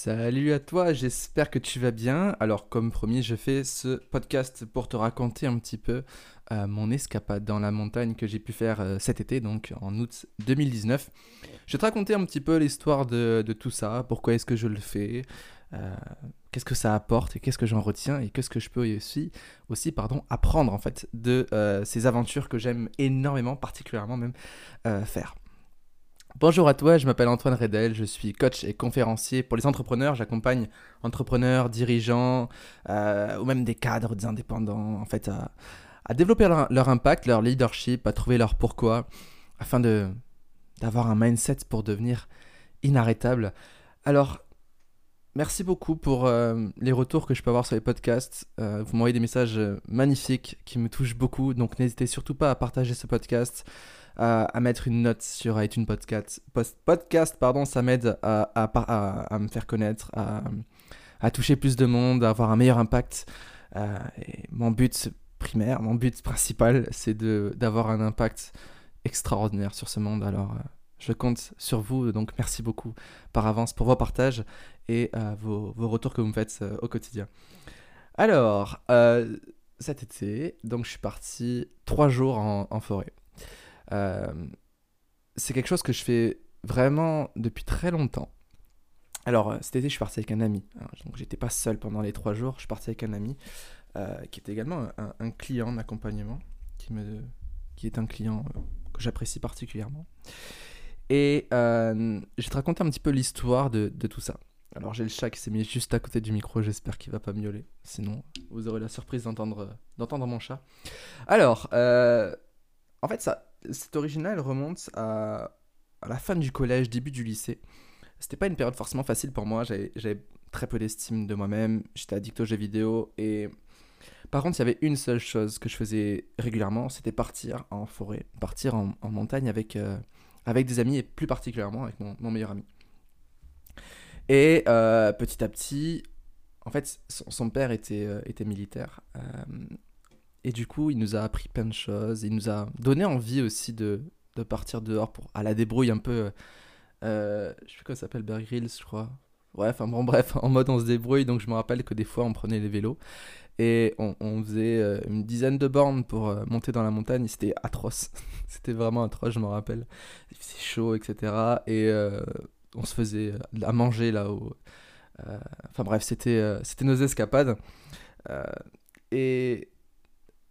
Salut à toi, j'espère que tu vas bien. Alors comme promis, je fais ce podcast pour te raconter un petit peu euh, mon escapade dans la montagne que j'ai pu faire euh, cet été, donc en août 2019. Je vais te raconter un petit peu l'histoire de, tout ça, pourquoi est-ce que je le fais, euh, qu'est-ce que ça apporte et qu'est-ce que j'en retiens et qu'est-ce que je peux aussi, aussi pardon, apprendre en fait de ces aventures que j'aime énormément, particulièrement même faire. Bonjour à toi, je m'appelle Antoine Redel, je suis coach et conférencier pour les entrepreneurs. J'accompagne entrepreneurs, dirigeants euh, ou même des cadres, des indépendants, en fait, à, développer leur, impact, leur leadership, à trouver leur pourquoi, afin de d'avoir un mindset pour devenir inarrêtable. Alors, merci beaucoup pour euh, les retours que je peux avoir sur les podcasts. Euh, vous m'envoyez des messages magnifiques qui me touchent beaucoup, donc n'hésitez surtout pas à partager ce podcast à, mettre une note sur iTunes Podcast. podcast pardon, ça m'aide à, me faire connaître, à, toucher plus de monde, à avoir un meilleur impact. Euh, mon but primaire, mon but principal, c'est d'avoir un impact extraordinaire sur ce monde. Alors, euh, je compte sur vous, donc merci beaucoup par avance pour vos partages et euh, vos, vos, retours que vous me faites au quotidien. Alors, cet été, donc je suis parti trois jours en, forêt. Euh, c'est quelque chose que je fais vraiment depuis très longtemps. Alors, euh, cet été, je suis parti avec un ami. donc, j'étais pas seul pendant les trois jours. Je suis parti avec un ami euh, qui était également un, client d'accompagnement, qui, me, qui est un client que j'apprécie particulièrement. Et je vais te raconter un petit peu l'histoire de, tout ça. Alors, j'ai le chat qui s'est mis juste à côté du micro. J'espère qu'il va pas miauler. Sinon, vous aurez la surprise d'entendre mon chat. Alors, en fait, ça, cette original remonte à, la fin du collège, début du lycée. C'était pas une période forcément facile pour moi, j'avais très peu d'estime de moi-même, j'étais addict aux jeux vidéo et par contre il y avait une seule chose que je faisais régulièrement, c'était partir en forêt, partir en, montagne avec, euh, avec des amis et plus particulièrement avec mon, meilleur ami. Et euh, petit à petit, en fait son, père était, euh, militaire et du coup, il nous a appris plein de choses. Il nous a donné envie aussi de, partir dehors pour, à la débrouille un peu. Euh, je sais plus comment s'appelle, Bear je crois. Bon, bref, en mode on se débrouille. Donc je me rappelle que des fois, on prenait les vélos et on, faisait euh, une dizaine de bornes pour euh, monter dans la montagne. C'était atroce. C'était vraiment atroce, je me rappelle. Il faisait chaud, etc. Et on se faisait à manger là-haut. Enfin bref, c'était nos escapades. et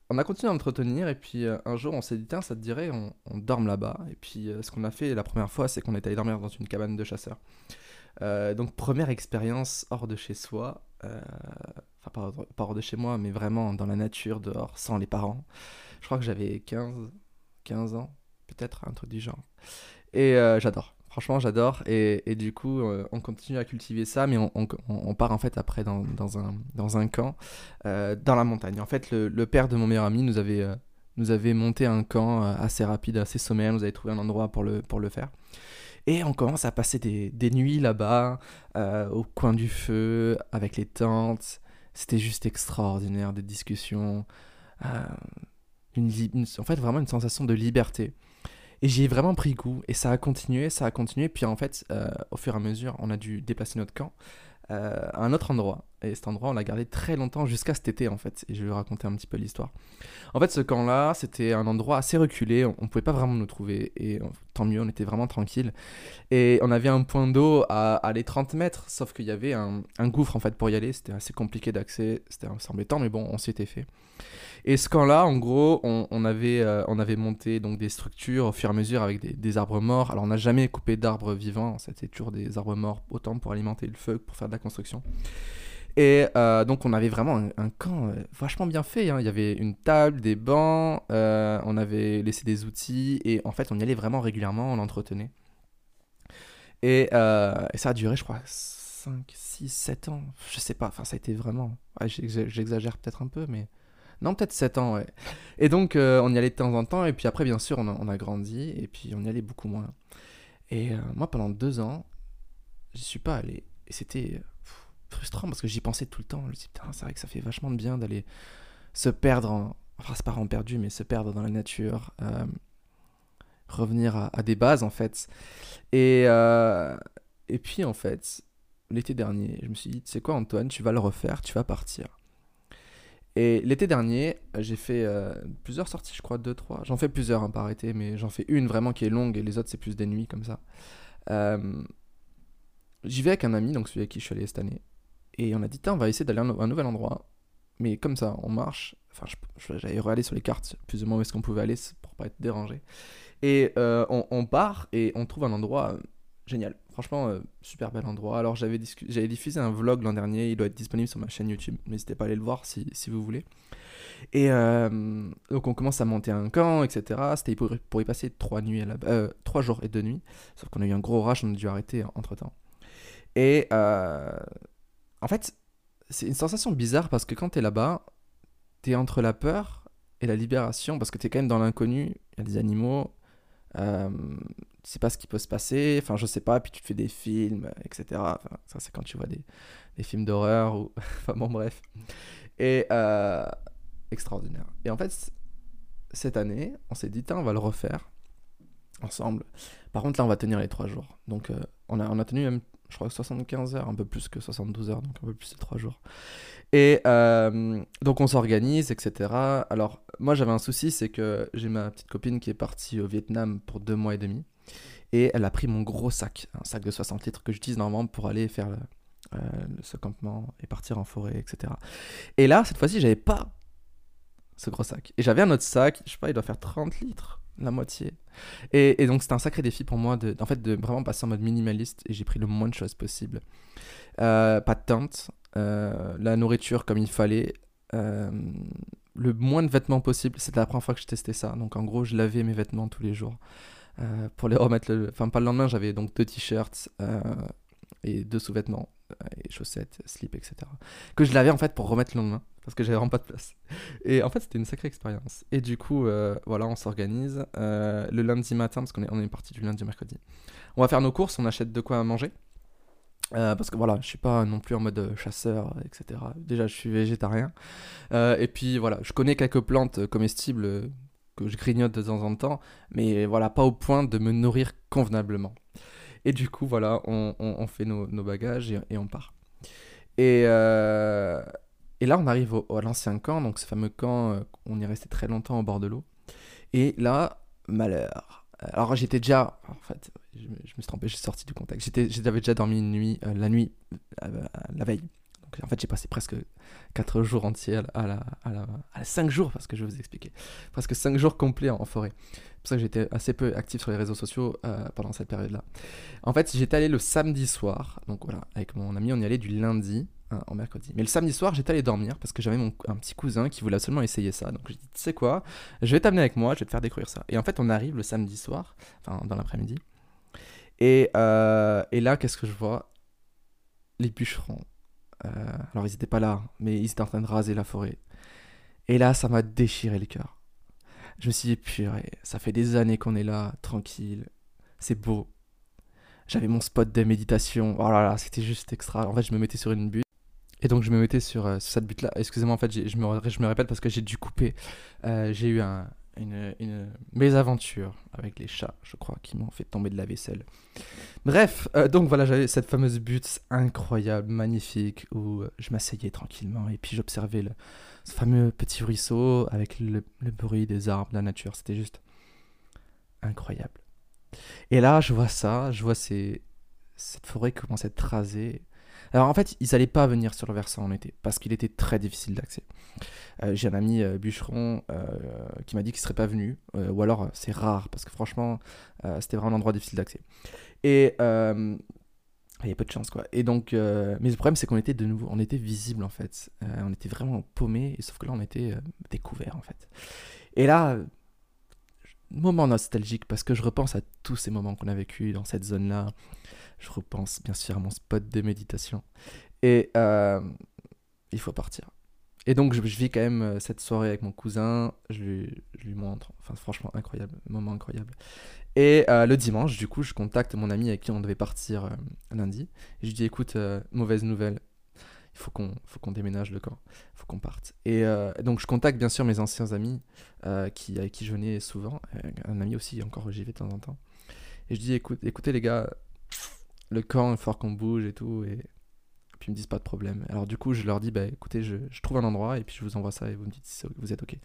on a continué à entretenir et puis euh, un jour on s'est dit tiens ça te dirait on, on dorme là-bas et puis euh, ce qu'on a fait la première fois c'est qu'on est allé dormir dans une cabane de chasseurs euh, donc première expérience hors de chez soi enfin pas, hors de chez moi mais vraiment dans la nature dehors sans les parents je crois que j'avais 15 15 ans peut-être un truc du genre et j'adore Franchement, j'adore. Et, du coup, euh, on continue à cultiver ça, mais on, part en fait après dans, un, dans un camp euh, dans la montagne. En fait, le, père de mon meilleur ami nous avait, euh, nous avait monté un camp assez rapide, assez sommaire. Nous avait trouvé un endroit pour le, pour le faire. Et on commence à passer des, des nuits là-bas, au coin du feu, avec les tentes. C'était juste extraordinaire, des discussions. Une, en fait, vraiment une sensation de liberté. Et j'y ai vraiment pris goût. Et ça a continué, ça a continué. Puis en fait, euh, au fur et à mesure, on a dû déplacer notre camp euh, à un autre endroit. Et cet endroit, on l'a gardé très longtemps, jusqu'à cet été en fait. Et je vais vous raconter un petit peu l'histoire. En fait, ce camp-là, c'était un endroit assez reculé. On, ne pouvait pas vraiment nous trouver. Et mieux, on était vraiment tranquille. Et on avait un point d'eau à, aller 30 mètres. Sauf qu'il y avait un, gouffre en fait pour y aller. C'était assez compliqué d'accès. C'était embêtant, mais bon, on s'y était fait. Et ce camp-là, en gros, on, avait, euh, on avait monté donc des structures au fur et à mesure avec des, arbres morts. Alors, on n'a jamais coupé d'arbres vivants, c'était toujours des arbres morts, autant pour alimenter le feu pour faire de la construction. Et euh, donc, on avait vraiment un, camp euh, vachement bien fait. Hein. Il y avait une table, des bancs, on avait laissé des outils, et en fait, on y allait vraiment régulièrement, on l'entretenait. Et, ça a duré, je crois, 5, 6, 7 ans. Je sais pas, enfin, ça a été vraiment. J'exagère peut-être un peu, mais non, peut-être 7 ans, ouais. Et donc, euh, on y allait de temps en temps, et puis après, bien sûr, on a, grandi, et puis on y allait beaucoup moins. Et euh, moi, pendant deux ans, j'y suis pas allé. Et c'était frustrant parce que j'y pensais tout le temps. Je me dis, putain, c'est vrai que ça fait vachement de bien d'aller se perdre, en... enfin, c'est pas en perdu, mais se perdre dans la nature, euh, revenir à, des bases, en fait. Et, et puis, en fait, l'été dernier, je me suis dit, tu sais quoi Antoine, tu vas le refaire, tu vas partir. Et l'été dernier, j'ai fait euh, plusieurs sorties, je crois, deux, trois. J'en fais plusieurs hein, par mais j'en fais une vraiment qui est longue et les autres, c'est plus des nuits comme ça. Euh, J'y vais avec un ami, donc celui avec qui je suis allé cette année. Et on a dit, on va essayer d'aller à un, nouvel endroit. Mais comme ça, on marche. Enfin, j'avais regardé sur les cartes plus ou moins où est-ce qu'on pouvait aller pour pas être dérangé. Et euh, on, part et on trouve un endroit euh, génial. Franchement, euh, super bel endroit. Alors, j'avais, diffusé un vlog l'an dernier. Il doit être disponible sur ma chaîne YouTube. N'hésitez pas à aller le voir si, si vous voulez. Et donc, on commence à monter un camp, etc. C'était pour, y passer trois, nuits à la, trois jours et deux nuits. Sauf qu'on a eu un gros rush, on a dû arrêter entre temps. Et en fait, c'est une sensation bizarre parce que quand t'es là-bas, t'es entre la peur et la libération parce que t'es quand même dans l'inconnu. Il y a des animaux, euh, tu sais pas ce qui peut se passer, enfin je sais pas, puis tu te fais des films, etc. ça c'est quand tu vois des, films d'horreur, ou... enfin bon bref. Et euh, extraordinaire. Et en fait, cette année, on s'est dit, on va le refaire ensemble. Par contre là, on va tenir les trois jours. Donc euh, on, a, on a tenu même, je crois, 75 heures, un peu plus que 72 heures, donc un peu plus de trois jours. Et euh, donc on s'organise, etc. Alors moi j'avais un souci, c'est que j'ai ma petite copine qui est partie au Vietnam pour deux mois et demi. Et elle a pris mon gros sac, un sac de 60 litres que j'utilise normalement pour aller faire euh, ce campement et partir en forêt, etc. Et là, cette fois-ci, j'avais pas ce gros sac. Et j'avais un autre sac, je sais pas, il doit faire 30 litres, la moitié. Et, donc c'était un sacré défi pour moi de, en fait, de vraiment passer en mode minimaliste et j'ai pris le moins de choses possible. Euh, pas de tente, euh, la nourriture comme il fallait, euh, le moins de vêtements possible. C'était la première fois que je testais ça. Donc en gros, je lavais mes vêtements tous les jours pour les remettre. Le... Enfin, pas le lendemain, j'avais donc deux t-shirts et deux sous-vêtements et chaussettes, slip, etc. Que je lavais en fait pour remettre le lendemain parce que j'avais vraiment pas de place. Et en fait, c'était une sacrée expérience. Et du coup, voilà, on s'organise le lundi matin parce qu'on est, on est parti du lundi au mercredi. On va faire nos courses, on achète de quoi manger. Euh, parce que voilà, je suis pas non plus en mode euh, chasseur, etc. Déjà, je suis végétarien. Euh, et puis voilà, je connais quelques plantes comestibles que je grignote de temps en temps, mais voilà, pas au point de me nourrir convenablement. Et du coup, voilà, on, fait nos, bagages et, on part. Et, et là, on arrive au, à l'ancien camp, donc ce fameux camp, on y est resté très longtemps au bord de l'eau. Et là, malheur. Alors j'étais déjà, en fait, je me, suis trompé, j'ai sorti du contexte. J'avais déjà dormi une nuit, euh, la nuit, euh, la veille. En fait j'ai passé presque 4 jours entiers à la, à la, à 5 jours, parce que je vais vous expliquer. Presque 5 jours complets en, forêt. C'est pour ça que j'étais assez peu actif sur les réseaux sociaux euh, pendant cette période-là. En fait j'étais allé le samedi soir, donc voilà, avec mon ami on y allait du lundi Hein, en mercredi. Mais le samedi soir, j'étais allé dormir parce que j'avais mon, un petit cousin qui voulait absolument essayer ça. Donc je dit, tu sais quoi, je vais t'amener avec moi, je vais te faire découvrir ça. Et en fait, on arrive le samedi soir, enfin dans l'après-midi. Et, euh, et là, qu'est-ce que je vois? Les bûcherons. Euh, alors ils n'étaient pas là, mais ils étaient en train de raser la forêt. Et là, ça m'a déchiré le cœur. Je me suis dit, purée, ça fait des années qu'on est là, tranquille, c'est beau. J'avais mon spot de méditation. Oh là là, c'était juste extra. En fait, je me mettais sur une butte et donc je me mettais sur, euh, cette butte-là. Excusez-moi, en fait, je me, je me répète parce que j'ai dû couper. Euh, j'ai eu un, une, une, mésaventure avec les chats, je crois, qui m'ont fait tomber de la vaisselle. Bref, euh, donc voilà, j'avais cette fameuse butte incroyable, magnifique, où je m'asseyais tranquillement et puis j'observais ce fameux petit ruisseau avec le, bruit des arbres, la nature. C'était juste incroyable. Et là, je vois ça, je vois cette forêt commencer à être rasée. Alors en fait, ils n'allaient pas venir sur le versant en été parce qu'il était très difficile d'accès. Euh, j'ai un ami euh, bûcheron euh, qui m'a dit qu'il serait pas venu, ou alors c'est rare parce que franchement, c'était vraiment un endroit difficile d'accès. Et il y a peu de chance quoi. Et donc, mais le problème c'est qu'on était de nouveau, on était visible en fait, on était vraiment paumé, sauf que là on était découvert en fait. Et là, moment nostalgique parce que je repense à tous ces moments qu'on a vécu dans cette zone-là. Je repense bien sûr à mon spot de méditation. Et euh, il faut partir. Et donc je, vis quand même euh, cette soirée avec mon cousin, je lui, montre, enfin franchement incroyable, moment incroyable. Et euh, le dimanche, du coup, je contacte mon ami avec qui on devait partir lundi. Et je lui dis écoute, mauvaise nouvelle, il faut qu'on faut qu'on déménage le camp, il faut qu'on parte. Et donc je contacte bien sûr mes anciens amis qui, avec qui je venais souvent, un ami aussi encore j'y de temps en temps. Et je dis écoute, écoutez les gars, le camp, il faut qu'on bouge et tout. Et qu'ils me disent pas de problème. Alors du coup, je leur dis, bah écoutez, je, je trouve un endroit et puis je vous envoie ça et vous me dites si vous êtes ok.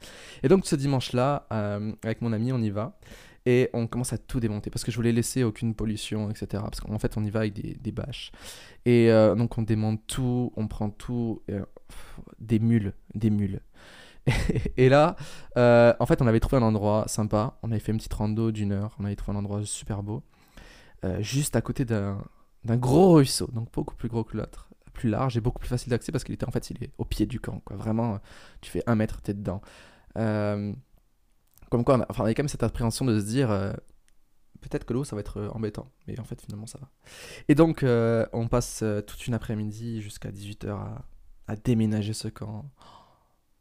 Et donc ce dimanche-là, euh, avec mon ami, on y va et on commence à tout démonter parce que je voulais laisser aucune pollution, etc. Parce qu'en fait, on y va avec des, des bâches. Et euh, donc on démonte tout, on prend tout, des mules, des mules. et là, euh, en fait, on avait trouvé un endroit sympa. On avait fait une petite rando d'une heure. On avait trouvé un endroit super beau, euh, juste à côté d'un gros ruisseau, donc beaucoup plus gros que l'autre, plus large et beaucoup plus facile d'accès parce qu'il était en fait, il est au pied du camp. Quoi. Vraiment, tu fais un mètre, t'es dedans. Euh, comme quoi, on, a, avait quand même cette appréhension de se dire, euh, peut-être que l'eau, ça va être euh, embêtant, mais en fait, finalement, ça va. Et donc, euh, on passe toute une après-midi jusqu'à 18h à, à déménager ce camp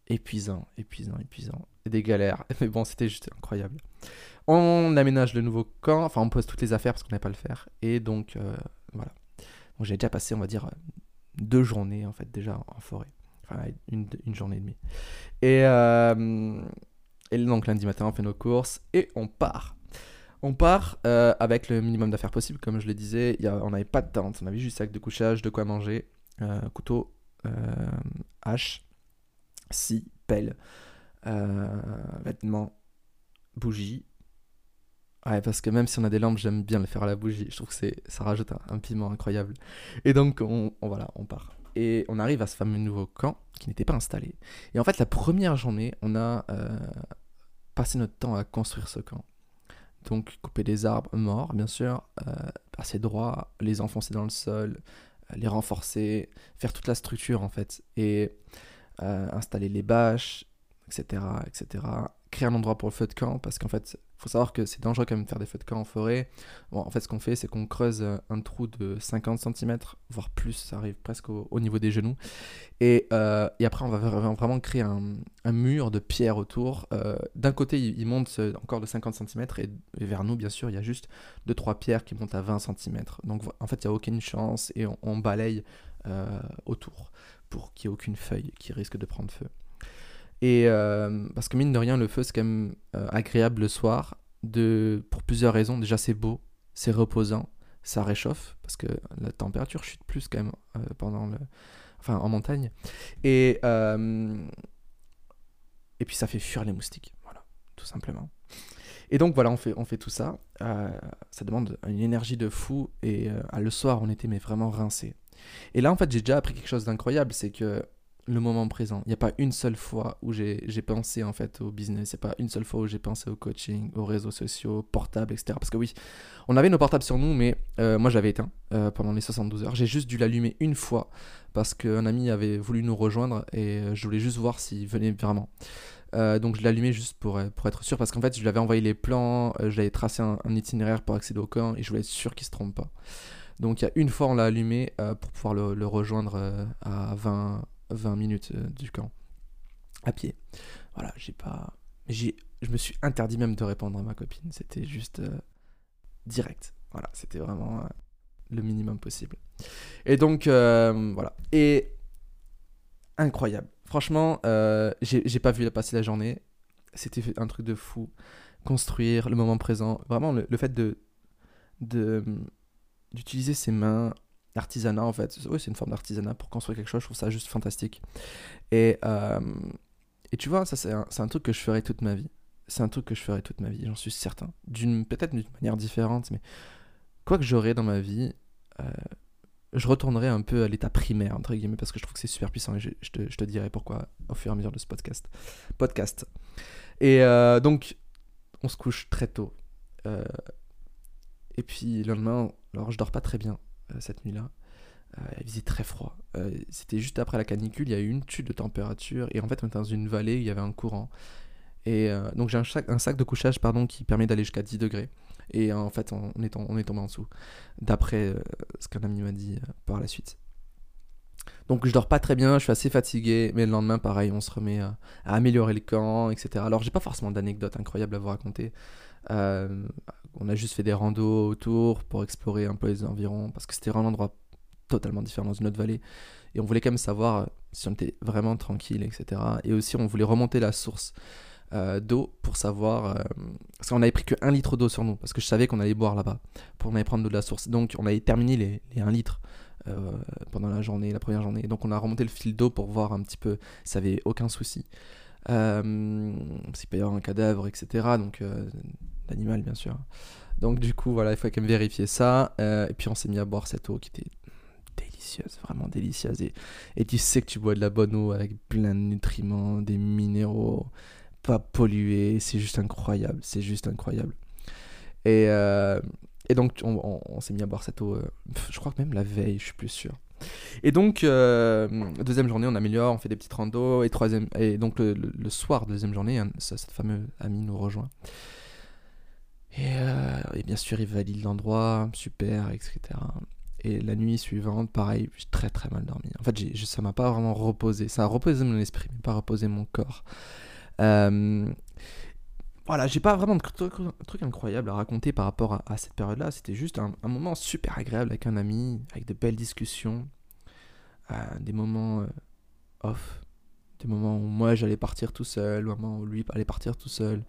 épuisant, épuisant, épuisant. Des galères. Mais bon, c'était juste incroyable. On aménage le nouveau camp, enfin on pose toutes les affaires parce qu'on n'avait pas le faire. Et donc voilà. Donc j'ai déjà passé, on va dire, deux journées en fait déjà en forêt. Enfin une, une journée et demie. Et, euh, et donc lundi matin on fait nos courses et on part. On part euh, avec le minimum d'affaires possible, comme je le disais. On n'avait pas de tente, on avait juste sac de couchage, de quoi manger, euh, couteau, euh, hache, scie, pelle, vêtements, bougie. Ouais, parce que même si on a des lampes, j'aime bien le faire à la bougie. Je trouve que ça rajoute un, piment incroyable. Et donc, on, on- voilà, on part. Et on arrive à ce fameux nouveau camp qui n'était pas installé. Et en fait, la première journée, on a euh, passé notre temps à construire ce camp. Donc, couper des arbres morts, bien sûr, euh, passer droit, les enfoncer dans le sol, euh, les renforcer, faire toute la structure en fait. Et installer les bâches, etc., etc. Créer un endroit pour le feu de camp, parce qu'en fait, faut savoir que c'est dangereux quand même de faire des feux de camp en forêt. Bon, en fait, ce qu'on fait, c'est qu'on creuse euh, un trou de 50 cm, voire plus, ça arrive presque au, au niveau des genoux. Et, euh, et après, on va vra- vraiment créer un, mur de pierre autour. Euh, D'un côté, il, il monte encore de 50 cm, et, vers nous, bien sûr, il y a juste 2-3 pierres qui montent à 20 cm. Donc, en fait, il n'y a aucune chance, et on, balaye autour pour qu'il n'y ait aucune feuille qui risque de prendre feu. Et euh, parce que mine de rien, le feu, c'est quand même euh, agréable le soir de, pour plusieurs raisons. Déjà, c'est beau, c'est reposant, ça réchauffe parce que la température chute plus quand même euh, pendant enfin en montagne. Et et puis ça fait fuir les moustiques, voilà, tout simplement. Et donc voilà, on fait, on fait tout ça. Ça demande une énergie de fou. Et euh, le soir, on était mais vraiment rincés. Et là, en fait, j'ai déjà appris quelque chose d'incroyable, c'est que le moment présent, il n'y a pas une seule fois où j'ai pensé en fait au business, il n'y a pas une seule fois où j'ai pensé au coaching, aux réseaux sociaux, portables, etc. Parce que oui, on avait nos portables sur nous, mais euh, moi j'avais éteint euh, pendant les 72 heures. J'ai juste dû l'allumer une fois parce qu'un ami avait voulu nous rejoindre et euh, je voulais juste voir s'il venait vraiment. Donc je allumé juste pour, pour être sûr parce qu'en fait je lui avais envoyé les plans, je lui avais tracé un, itinéraire pour accéder au camp et je voulais être sûr qu'il se trompe pas. Donc il y a une fois on l'a allumé pour pouvoir le, rejoindre à 20, 20 minutes euh, du camp à pied. Voilà, j'ai pas j'ai je me suis interdit même de répondre à ma copine, c'était juste euh, direct. Voilà, c'était vraiment euh, le minimum possible. Et donc voilà, et incroyable. Franchement, j'ai j'ai pas vu passer la journée. C'était un truc de fou. Construire le moment présent. Vraiment, le, le fait de de- d'utiliser ses mains, l'artisanat en fait. Oui, c'est une forme d'artisanat pour construire quelque chose. Je trouve ça juste fantastique. Et, euh, et tu vois, ça, c'est un, truc que je ferai toute ma vie. C'est un truc que je ferai toute ma vie, j'en suis certain. Peut-être d'une manière différente, mais quoi que j'aurai dans ma vie, euh, je retournerai un peu à l'état primaire, entre guillemets, parce que je trouve que c'est super puissant et je, te, je te dirai pourquoi au fur et à mesure de ce podcast. podcast. Et euh, donc, on se couche très tôt. Et puis, le lendemain, alors je dors pas très bien cette nuit-là. Euh, il faisait très froid. Euh, C'était juste après la canicule, il y a eu une chute de température. Et en fait, on était dans une vallée, il y avait un courant. Et euh, donc, j'ai un sac, de couchage pardon, qui permet d'aller jusqu'à 10 degrés. Et euh, en fait, on, est, tombé en dessous, d'après euh, ce qu'un ami m'a dit euh, par la suite. Donc je dors pas très bien, je suis assez fatigué, mais le lendemain, pareil, on se remet à, à améliorer le camp, etc. Alors j'ai pas forcément d'anecdotes incroyables à vous raconter. Euh, on a juste fait des randos autour pour explorer un peu les environs, parce que c'était un endroit totalement différent dans une autre vallée. Et on voulait quand même savoir si on était vraiment tranquille, etc. Et aussi, on voulait remonter la source euh, d'eau pour savoir. euh, parce qu'on avait pris que 1 litre d'eau sur nous, parce que je savais qu'on allait boire là-bas, pour on allait prendre de la source. Donc on avait terminé les, les 1 litre pendant la journée, la première journée. Donc on a remonté le fil d'eau pour voir un petit peu ça avait aucun souci. S'il peut y avoir un cadavre, etc. Donc l'animal bien sûr. Donc du coup voilà, il faut quand même vérifier ça. et puis on s'est mis à boire cette eau qui était délicieuse, vraiment délicieuse. Et, tu sais que tu bois de la bonne eau avec plein de nutriments, des minéraux, pas pollués. C'est juste incroyable, c'est juste incroyable. Et, euh, et donc on, s'est mis à boire cette eau, euh, je crois que même la veille, je suis plus sûr. Et donc, euh, deuxième journée, on améliore, on fait des petites randos. Et, troisième, et donc, le, soir, deuxième journée, cette fameuse amie nous rejoint. Et, et, bien sûr, il valide l'endroit, super, etc. Et la nuit suivante, pareil, j'ai très très mal dormi. En fait, j'ai, ça m'a pas vraiment reposé. Ça a reposé mon esprit, mais pas reposé mon corps. Euh, voilà, j'ai pas vraiment de truc, incroyable à raconter par rapport à, cette période-là. C'était juste un, moment super agréable avec un ami, avec de belles discussions, euh, des moments euh, off, des moments où moi j'allais partir tout seul, ou moment où lui allait partir tout seul.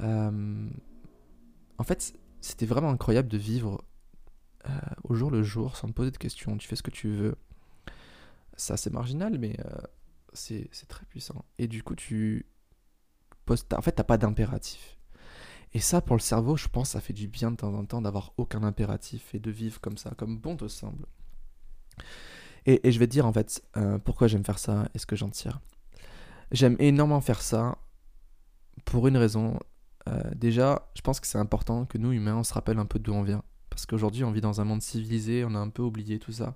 en fait, c'était vraiment incroyable de vivre euh, au jour le jour, sans te poser de questions. Tu fais ce que tu veux. Ça, c'est marginal, mais euh, c'est très puissant. Et du coup, tu En fait, t'as pas d'impératif. Et ça, pour le cerveau, je pense, ça fait du bien de temps en temps d'avoir aucun impératif et de vivre comme ça, comme bon te semble. Et, je vais te dire en fait euh, pourquoi j'aime faire ça et ce que j'en tire. J'aime énormément faire ça pour une raison. déjà, je pense que c'est important que nous, humains, on se rappelle un peu d'où on vient parce qu'aujourd'hui on vit dans un monde civilisé, on a un peu oublié tout ça,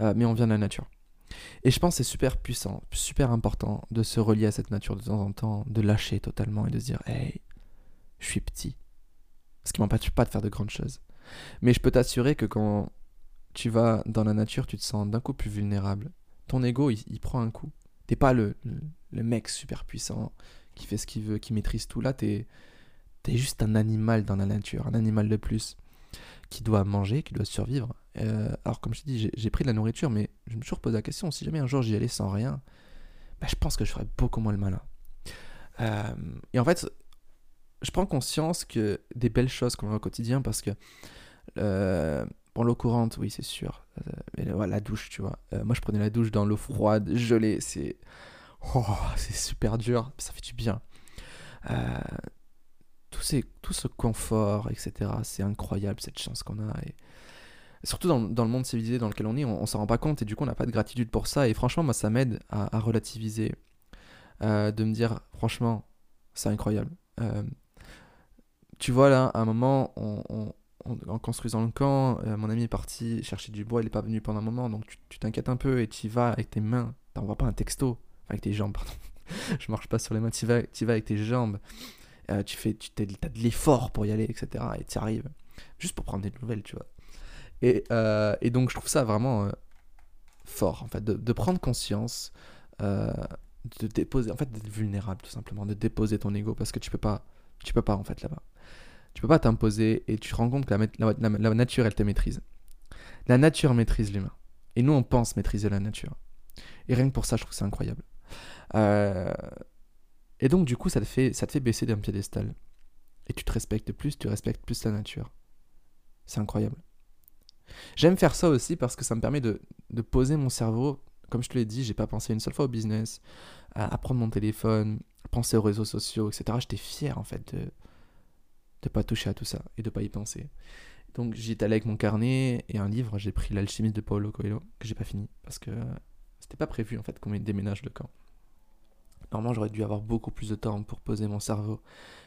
euh, mais on vient de la nature. Et je pense c'est super puissant, super important de se relier à cette nature de temps en temps, de lâcher totalement et de se dire Hey, je suis petit. Ce qui m'empêche pas de faire de grandes choses. Mais je peux t'assurer que quand tu vas dans la nature, tu te sens d'un coup plus vulnérable. Ton ego, il, prend un coup. T'es pas le, le, mec super puissant qui fait ce qu'il veut, qui maîtrise tout. Là, t'es es juste un animal dans la nature, un animal de plus qui doit manger, qui doit survivre. Euh, alors, comme je te dis, j'ai pris de la nourriture, mais je me suis toujours posé la question si jamais un jour j'y allais sans rien, bah, je pense que je ferais beaucoup moins le malin. Euh, et en fait, je prends conscience que des belles choses qu'on a au quotidien, parce que. Euh, l'eau courante, oui, c'est sûr. mais la douche, tu vois. moi, je prenais la douche dans l'eau froide, gelée. C'est. Oh, super dur. Ça fait du bien tout, ces, tout ce confort, etc. C'est incroyable cette chance qu'on a. Surtout dans, dans, le monde civilisé dans lequel on est, on, on s'en rend pas compte et du coup on n'a pas de gratitude pour ça. Et franchement, moi ça m'aide à, relativiser, euh, de me dire franchement, c'est incroyable. Euh, tu vois là, à un moment, on, en construisant le camp, euh, mon ami est parti chercher du bois, il n'est pas venu pendant un moment, donc tu t'inquiètes un peu et tu y vas avec tes mains. T'envoies pas un texto, avec tes jambes, pardon. Je marche pas sur les mains, tu vas, vas avec tes jambes. Tu fais, tu as de l'effort pour y aller, etc. Et tu arrives. Juste pour prendre des nouvelles, tu vois. Et, euh, et donc, je trouve ça vraiment euh, fort, en fait, de, prendre conscience, de déposer, en fait, d'être vulnérable, tout simplement, de déposer ton ego, parce que tu peux pas, tu peux pas, en fait, là-bas. Tu peux pas t'imposer, et tu te rends compte que la, la, nature, elle te maîtrise. La nature maîtrise l'humain. Et nous, on pense maîtriser la nature. Et rien que pour ça, je trouve ça incroyable. Euh, et donc, du coup, ça te fait, ça te fait baisser d'un piédestal. Et tu te respectes plus, tu respectes plus la nature. C'est incroyable. J'aime faire ça aussi parce que ça me permet de, poser mon cerveau. Comme je te l'ai dit, j'ai pas pensé une seule fois au business, à, prendre mon téléphone, penser aux réseaux sociaux, etc. J'étais fier en fait de ne pas toucher à tout ça et de pas y penser. Donc j'y allé avec mon carnet et un livre. J'ai pris L'alchimiste de Paulo Coelho que j'ai pas fini parce que c'était pas prévu en fait qu'on déménage le camp. Normalement, j'aurais dû avoir beaucoup plus de temps pour poser mon cerveau.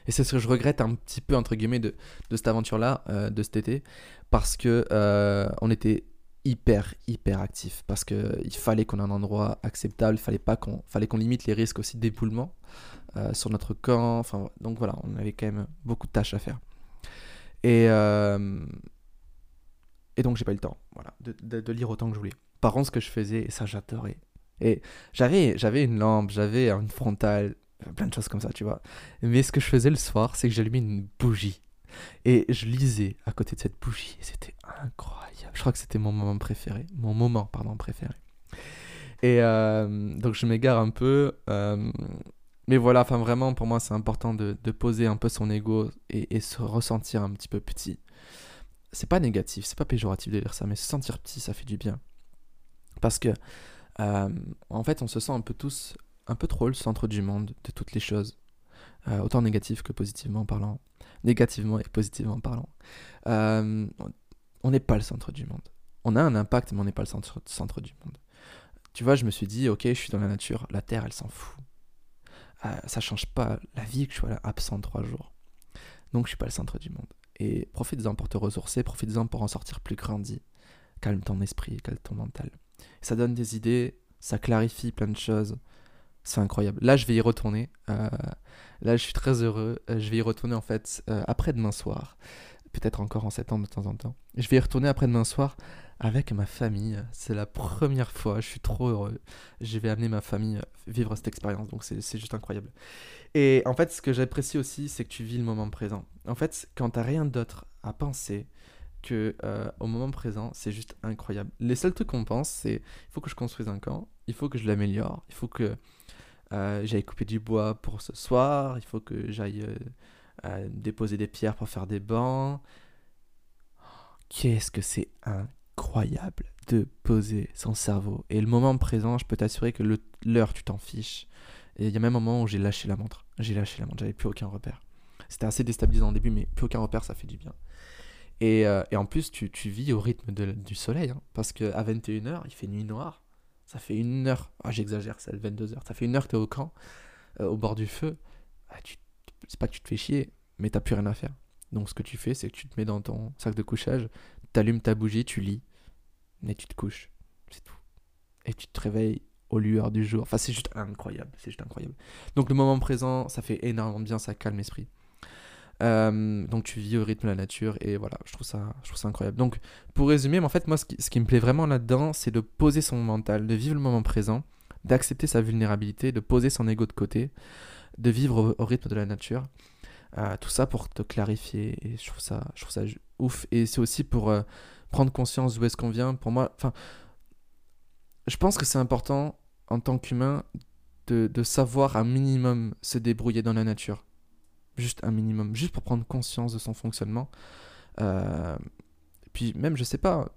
Et c'est ce que je regrette un petit peu, entre guillemets, de, de cette aventure-là, euh, de cet été, parce que euh, on était hyper, hyper actif. Parce qu'il fallait qu'on ait un endroit acceptable, fallait, pas qu'on, fallait qu'on limite les risques aussi d'éboulement euh, sur notre camp. Enfin, donc voilà, on avait quand même beaucoup de tâches à faire. Et, et donc, j'ai pas eu le temps de, de, de lire autant que je voulais. Par contre, ce que je faisais, et ça j'adorais, et j'avais, une lampe, j'avais une frontale, plein de choses comme ça, tu vois. Mais ce que je faisais le soir, c'est que j'allumais une bougie. Et je lisais à côté de cette bougie. Et c'était incroyable. Je crois que c'était mon moment préféré. Mon moment, pardon, préféré. Et euh, donc je m'égare un peu. Euh, mais voilà, enfin vraiment, pour moi, c'est important de, de, poser un peu son ego et, et, se ressentir un petit peu petit. C'est pas négatif, c'est pas péjoratif de dire ça, mais se sentir petit, ça fait du bien. Parce que, euh, en fait, on se sent un peu tous, un peu trop le centre du monde, de toutes les choses. Euh, autant négatif que positivement parlant. Négativement et positivement parlant. Euh, on n'est pas le centre du monde. On a un impact, mais on n'est pas le centre, du monde. Tu vois, je me suis dit, ok, je suis dans la nature, la Terre, elle s'en fout. Ça change pas la vie que je sois là absent trois jours. Donc je suis pas le centre du monde. Et profite-en pour te ressourcer, profite-en pour en sortir plus grandi. Calme ton esprit, calme ton mental. Ça donne des idées, ça clarifie plein de choses. C'est incroyable. Là, je vais y retourner. Euh, là, je suis très heureux. Euh, je vais y retourner en fait euh, après-demain soir. Peut-être encore en septembre de temps en temps. Je vais y retourner après-demain soir avec ma famille. C'est la première fois. Je suis trop heureux. Je vais amener ma famille vivre cette expérience. Donc, c'est juste incroyable. Et en fait, ce que j'apprécie aussi, c'est que tu vis le moment présent. En fait, quand t'as rien d'autre à penser, que au moment présent, c'est juste incroyable. Les seuls trucs qu'on pense, c'est il faut que je construise un camp, il faut que je l'améliore, il faut que euh, j'aille couper du bois pour ce soir, il faut que j'aille euh, euh, déposer des pierres pour faire des bancs. Qu'est-ce que c'est incroyable de poser son cerveau. Et le moment présent, je peux t'assurer que l'heure, tu t'en fiches. Et il y a même un moment où j'ai lâché la montre. J'ai lâché la montre, j'avais plus aucun repère. C'était assez déstabilisant au début, mais plus aucun repère, ça fait du bien. Et, et en plus, tu, vis au rythme du soleil, hein, parce qu'à 21h, il fait nuit noire. Ça fait une heure, ah, j'exagère, c'est 22 heures. Ça fait une heure que tu es au camp, euh, au bord du feu. Ah, c'est pas que tu te fais chier, mais t'as plus rien à faire. Donc ce que tu fais, c'est que tu te mets dans ton sac de couchage, t'allumes ta bougie, tu lis, et tu te couches. C'est tout. Et tu te réveilles aux lueurs du jour. Enfin, c'est juste incroyable. C'est juste incroyable. Donc le moment présent, ça fait énormément bien, ça calme l'esprit. Euh, donc tu vis au rythme de la nature et voilà, je trouve ça, je trouve ça incroyable. Donc pour résumer, en fait, moi, ce qui, me plaît vraiment là-dedans, c'est de poser son mental, de vivre le moment présent, d'accepter sa vulnérabilité, de poser son ego de côté, de vivre au, rythme de la nature. Euh, tout ça pour te clarifier et je trouve ça, je trouve ça ouf. Et c'est aussi pour euh, prendre conscience d'où est-ce qu'on vient. Pour moi, enfin, je pense que c'est important en tant qu'humain de savoir un minimum se débrouiller dans la nature juste un minimum, juste pour prendre conscience de son fonctionnement. Euh, puis même, je sais pas,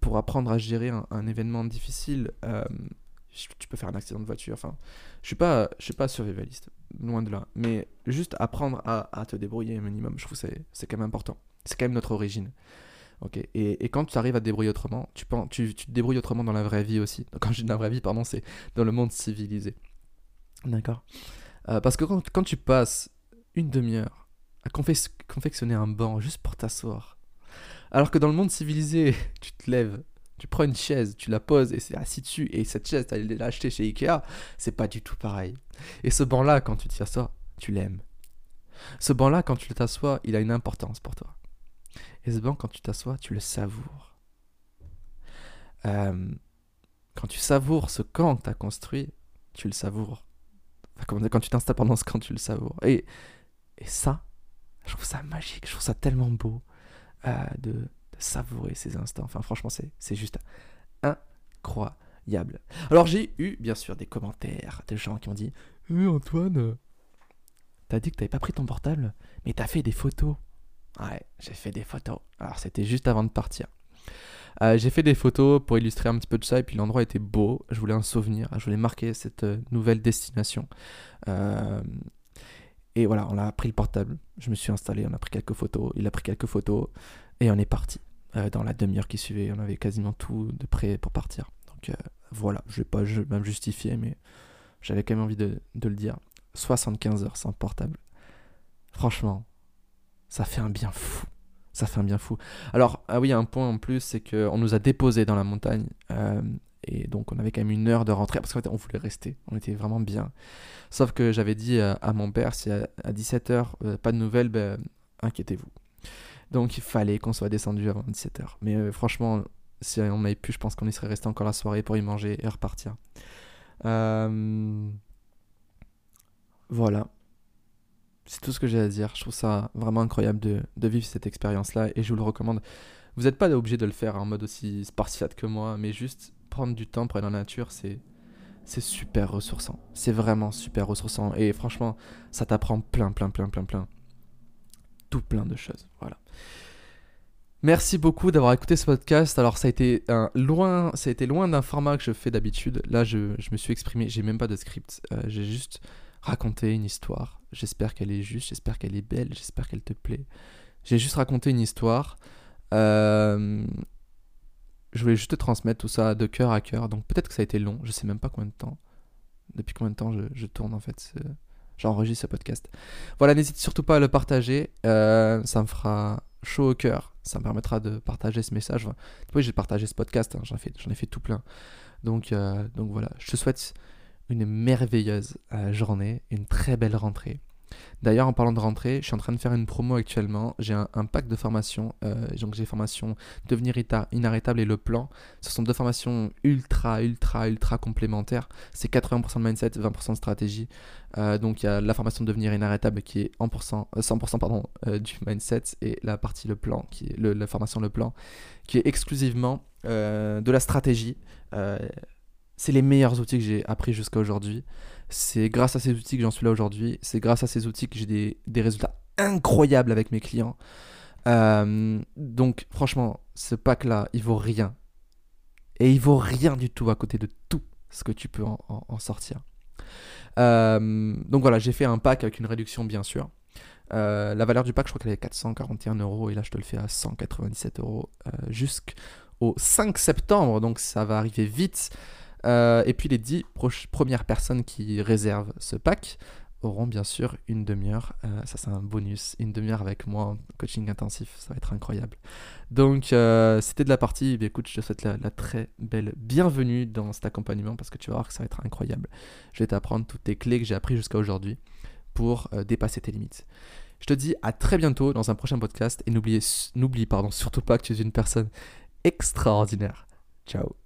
pour apprendre à gérer un, événement difficile, euh, tu peux faire un accident de voiture. Enfin, je suis pas, je suis pas survivaliste, loin de là. Mais juste apprendre à, te débrouiller un minimum, je trouve que c'est quand même important. C'est quand même notre origine. Ok. Et, quand tu arrives à te débrouiller autrement, tu, tu, te débrouilles autrement dans la vraie vie aussi. Quand je dis dans la vraie vie, pardon, c'est dans le monde civilisé. D'accord. Euh, parce que quand, tu passes une demi-heure à confectionner un banc juste pour t'asseoir. Alors que dans le monde civilisé, tu te lèves, tu prends une chaise, tu la poses et c'est assis dessus. Et cette chaise, tu l'as achetée chez Ikea, c'est pas du tout pareil. Et ce banc-là, quand tu t'y assois, tu l'aimes. Ce banc-là, quand tu t'assois, il a une importance pour toi. Et ce banc, quand tu t'assois, tu le savoures. Euh, quand tu savoures ce camp que tu as construit, tu le savoures. Quand tu t'installes pendant ce camp, tu le savoures. Et et ça, je trouve ça magique, je trouve ça tellement beau euh, de, savourer ces instants. Enfin, franchement, c'est juste incroyable. Alors, j'ai eu, bien sûr, des commentaires de gens qui ont dit Eh, Antoine, t'as dit que t'avais pas pris ton portable, mais t'as fait des photos. Ouais, j'ai fait des photos. Alors, c'était juste avant de partir. Euh, j'ai fait des photos pour illustrer un petit peu de ça et puis l'endroit était beau. Je voulais un souvenir, je voulais marquer cette euh, nouvelle destination. Euh, et voilà, on a pris le portable, je me suis installé, on a pris quelques photos, il a pris quelques photos, et on est parti. Euh, dans la demi-heure qui suivait, on avait quasiment tout de prêt pour partir. Donc euh, voilà, je vais pas même justifier, mais j'avais quand même envie de, le dire. 75 heures sans portable. Franchement, ça fait un bien fou. Ça fait un bien fou. Alors, ah oui, un point en plus, c'est qu'on nous a déposés dans la montagne. Euh, et donc on avait quand même une heure de rentrée parce qu'en fait on voulait rester, on était vraiment bien. Sauf que j'avais dit à, mon père, si à, 17h euh, pas de nouvelles, ben, inquiétez-vous. Donc il fallait qu'on soit descendu avant 17h. Mais euh, franchement, si on avait pu, je pense qu'on y serait resté encore la soirée pour y manger et repartir. Euh, voilà. C'est tout ce que j'ai à dire. Je trouve ça vraiment incroyable de, de vivre cette expérience-là et je vous le recommande. Vous n'êtes pas obligé de le faire en mode aussi spartiate que moi, mais juste prendre du temps pour aller dans la nature, c'est super ressourçant. C'est vraiment super ressourçant. Et franchement, ça t'apprend plein, plein, plein, plein, plein. Tout plein de choses. Voilà. Merci beaucoup d'avoir écouté ce podcast. Alors ça a été loin, loin d'un format que je fais d'habitude. Là, je, je, me suis exprimé, j'ai même pas de script. Euh, j'ai juste raconté une histoire. J'espère qu'elle est juste, j'espère qu'elle est belle, j'espère qu'elle te plaît. J'ai juste raconté une histoire. Euh, je voulais juste te transmettre tout ça de cœur à cœur. Donc peut-être que ça a été long, je sais même pas combien de temps. Depuis combien de temps je, tourne en fait. J'enregistre ce podcast. Voilà, n'hésite surtout pas à le partager. Euh, ça me fera chaud au cœur. Ça me permettra de partager ce message. Oui, j'ai partagé ce podcast. Hein. J'en ai, fait, ai fait tout plein. Donc, euh, donc voilà, je te souhaite une merveilleuse euh, journée, une très belle rentrée. D'ailleurs, en parlant de rentrée, je suis en train de faire une promo actuellement. J'ai un, pack de formations. Euh, donc, j'ai formation Devenir inarrêtable et le plan. Ce sont deux formations ultra, ultra, ultra complémentaires. C'est 80% de mindset, 20% de stratégie. Euh, donc, il y a la formation Devenir inarrêtable qui est 1%, 100% euh, du mindset et la partie le plan, qui est la formation le plan, qui est exclusivement de la stratégie. C'est les meilleurs outils que j'ai appris jusqu'à aujourd'hui. C'est grâce à ces outils que j'en suis là aujourd'hui. C'est grâce à ces outils que j'ai des, résultats incroyables avec mes clients. Euh, donc franchement, ce pack-là, il vaut rien. Et il vaut rien du tout à côté de tout ce que tu peux en, sortir. Euh, donc voilà, j'ai fait un pack avec une réduction bien sûr. Euh, la valeur du pack, je crois qu'elle est 441 euros et là je te le fais à 197 euros jusqu'au 5 septembre. Donc ça va arriver vite. Euh, et puis les 10 premières personnes qui réservent ce pack auront bien sûr une demi-heure. Euh, ça, c'est un bonus. Une demi-heure avec moi coaching intensif. Ça va être incroyable. Donc, euh, c'était de la partie. Eh écoute, je te souhaite la, très belle bienvenue dans cet accompagnement parce que tu vas voir que ça va être incroyable. Je vais t'apprendre toutes tes clés que j'ai appris jusqu'à aujourd'hui pour dépasser tes limites. Je te dis à très bientôt dans un prochain podcast et n'oublie, surtout pas que tu es une personne extraordinaire. Ciao